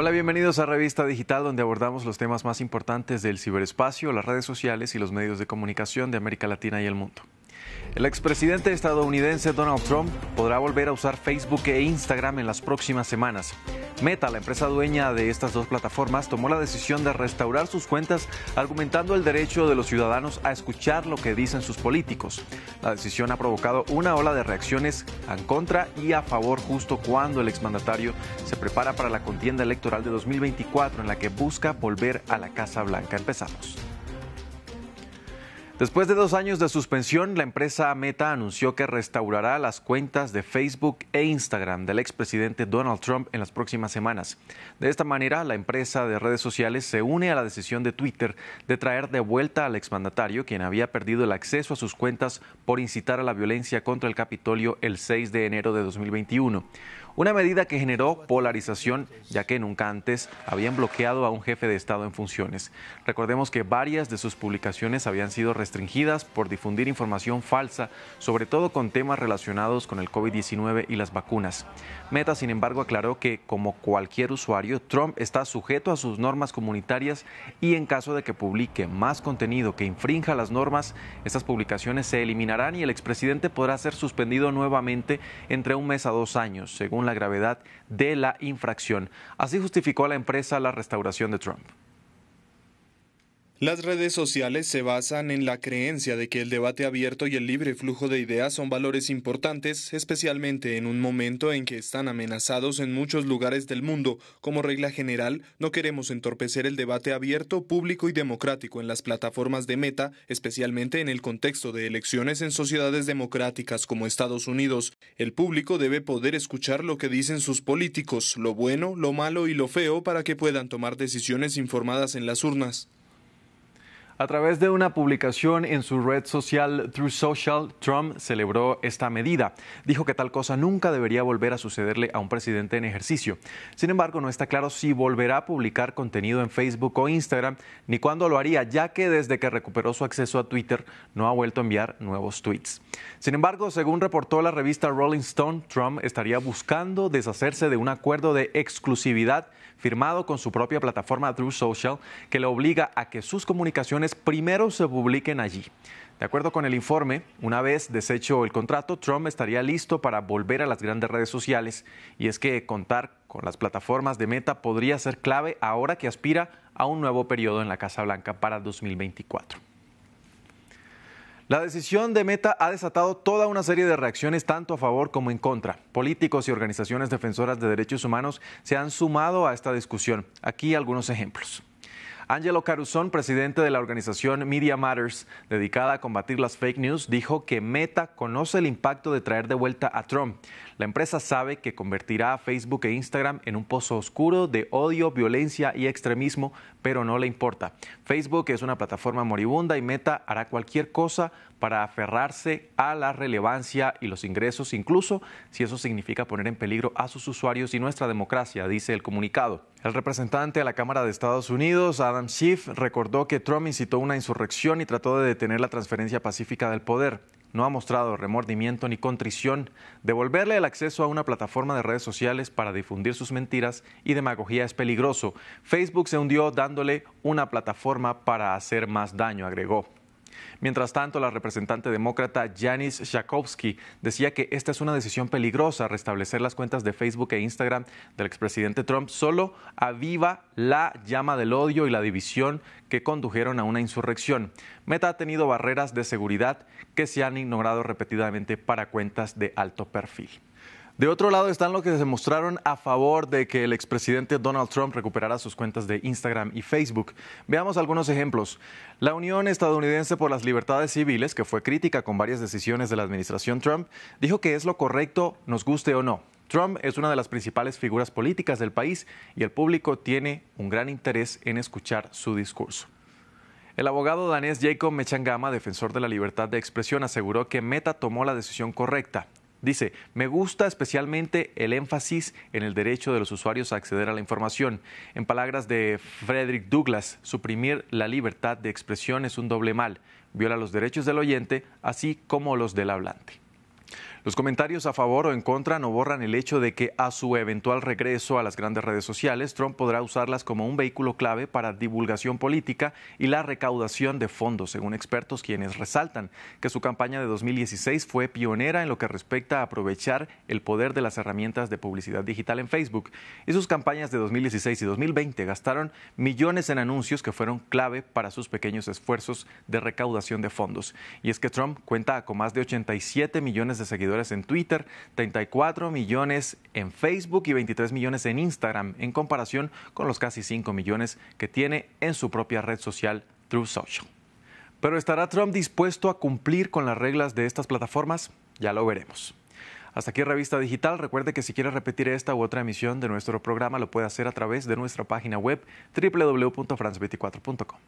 Hola, bienvenidos a Revista Digital, donde abordamos los temas más importantes del ciberespacio, las redes sociales y los medios de comunicación de América Latina y el mundo. El expresidente estadounidense Donald Trump podrá volver a usar Facebook e Instagram en las próximas semanas. Meta, la empresa dueña de estas dos plataformas, tomó la decisión de restaurar sus cuentas argumentando el derecho de los ciudadanos a escuchar lo que dicen sus políticos. La decisión ha provocado una ola de reacciones en contra y a favor justo cuando el exmandatario se prepara para la contienda electoral de 2024 en la que busca volver a la Casa Blanca. Empezamos. Después de dos años de suspensión, la empresa Meta anunció que restaurará las cuentas de Facebook e Instagram del expresidente Donald Trump en las próximas semanas. De esta manera, la empresa de redes sociales se une a la decisión de Twitter de traer de vuelta al exmandatario, quien había perdido el acceso a sus cuentas por incitar a la violencia contra el Capitolio el 6 de enero de 2021. Una medida que generó polarización, ya que nunca antes habían bloqueado a un jefe de Estado en funciones. Recordemos que varias de sus publicaciones habían sido restringidas por difundir información falsa, sobre todo con temas relacionados con el COVID-19 y las vacunas. Meta, sin embargo, aclaró que, como cualquier usuario, Trump está sujeto a sus normas comunitarias y en caso de que publique más contenido que infrinja las normas, estas publicaciones se eliminarán y el expresidente podrá ser suspendido nuevamente entre un mes a dos años, según la gravedad de la infracción. Así justificó la empresa la restauración de Trump. Las redes sociales se basan en la creencia de que el debate abierto y el libre flujo de ideas son valores importantes, especialmente en un momento en que están amenazados en muchos lugares del mundo. Como regla general, no queremos entorpecer el debate abierto, público y democrático en las plataformas de meta, especialmente en el contexto de elecciones en sociedades democráticas como Estados Unidos. El público debe poder escuchar lo que dicen sus políticos, lo bueno, lo malo y lo feo para que puedan tomar decisiones informadas en las urnas. A través de una publicación en su red social True Social, Trump celebró esta medida. Dijo que tal cosa nunca debería volver a sucederle a un presidente en ejercicio. Sin embargo, no está claro si volverá a publicar contenido en Facebook o Instagram, ni cuándo lo haría, ya que desde que recuperó su acceso a Twitter no ha vuelto a enviar nuevos tweets. Sin embargo, según reportó la revista Rolling Stone, Trump estaría buscando deshacerse de un acuerdo de exclusividad firmado con su propia plataforma True Social que le obliga a que sus comunicaciones primero se publiquen allí. De acuerdo con el informe, una vez deshecho el contrato, Trump estaría listo para volver a las grandes redes sociales y es que contar con las plataformas de Meta podría ser clave ahora que aspira a un nuevo periodo en la Casa Blanca para 2024. La decisión de Meta ha desatado toda una serie de reacciones tanto a favor como en contra. Políticos y organizaciones defensoras de derechos humanos se han sumado a esta discusión. Aquí algunos ejemplos. Angelo Caruzón, presidente de la organización Media Matters, dedicada a combatir las fake news, dijo que Meta conoce el impacto de traer de vuelta a Trump. La empresa sabe que convertirá a Facebook e Instagram en un pozo oscuro de odio, violencia y extremismo, pero no le importa. Facebook es una plataforma moribunda y Meta hará cualquier cosa para aferrarse a la relevancia y los ingresos, incluso si eso significa poner en peligro a sus usuarios y nuestra democracia, dice el comunicado. El representante a la Cámara de Estados Unidos, Adam Schiff, recordó que Trump incitó una insurrección y trató de detener la transferencia pacífica del poder. No ha mostrado remordimiento ni contrición. Devolverle el acceso a una plataforma de redes sociales para difundir sus mentiras y demagogía es peligroso. Facebook se hundió dándole una plataforma para hacer más daño, agregó. Mientras tanto, la representante demócrata Janice Shakovsky decía que esta es una decisión peligrosa. Restablecer las cuentas de Facebook e Instagram del expresidente Trump solo aviva la llama del odio y la división que condujeron a una insurrección. Meta ha tenido barreras de seguridad que se han ignorado repetidamente para cuentas de alto perfil. De otro lado están los que se mostraron a favor de que el expresidente Donald Trump recuperara sus cuentas de Instagram y Facebook. Veamos algunos ejemplos. La Unión Estadounidense por las Libertades Civiles, que fue crítica con varias decisiones de la administración Trump, dijo que es lo correcto, nos guste o no. Trump es una de las principales figuras políticas del país y el público tiene un gran interés en escuchar su discurso. El abogado danés Jacob Mechangama, defensor de la libertad de expresión, aseguró que Meta tomó la decisión correcta. Dice, me gusta especialmente el énfasis en el derecho de los usuarios a acceder a la información. En palabras de Frederick Douglass, suprimir la libertad de expresión es un doble mal. Viola los derechos del oyente, así como los del hablante. Los comentarios a favor o en contra no borran el hecho de que a su eventual regreso a las grandes redes sociales, Trump podrá usarlas como un vehículo clave para divulgación política y la recaudación de fondos, según expertos quienes resaltan que su campaña de 2016 fue pionera en lo que respecta a aprovechar el poder de las herramientas de publicidad digital en Facebook. Y sus campañas de 2016 y 2020 gastaron millones en anuncios que fueron clave para sus pequeños esfuerzos de recaudación de fondos. Y es que Trump cuenta con más de 87 millones de en Twitter, 34 millones en Facebook y 23 millones en Instagram, en comparación con los casi 5 millones que tiene en su propia red social True Social. Pero ¿estará Trump dispuesto a cumplir con las reglas de estas plataformas? Ya lo veremos. Hasta aquí Revista Digital. Recuerde que si quiere repetir esta u otra emisión de nuestro programa lo puede hacer a través de nuestra página web www.france24.com.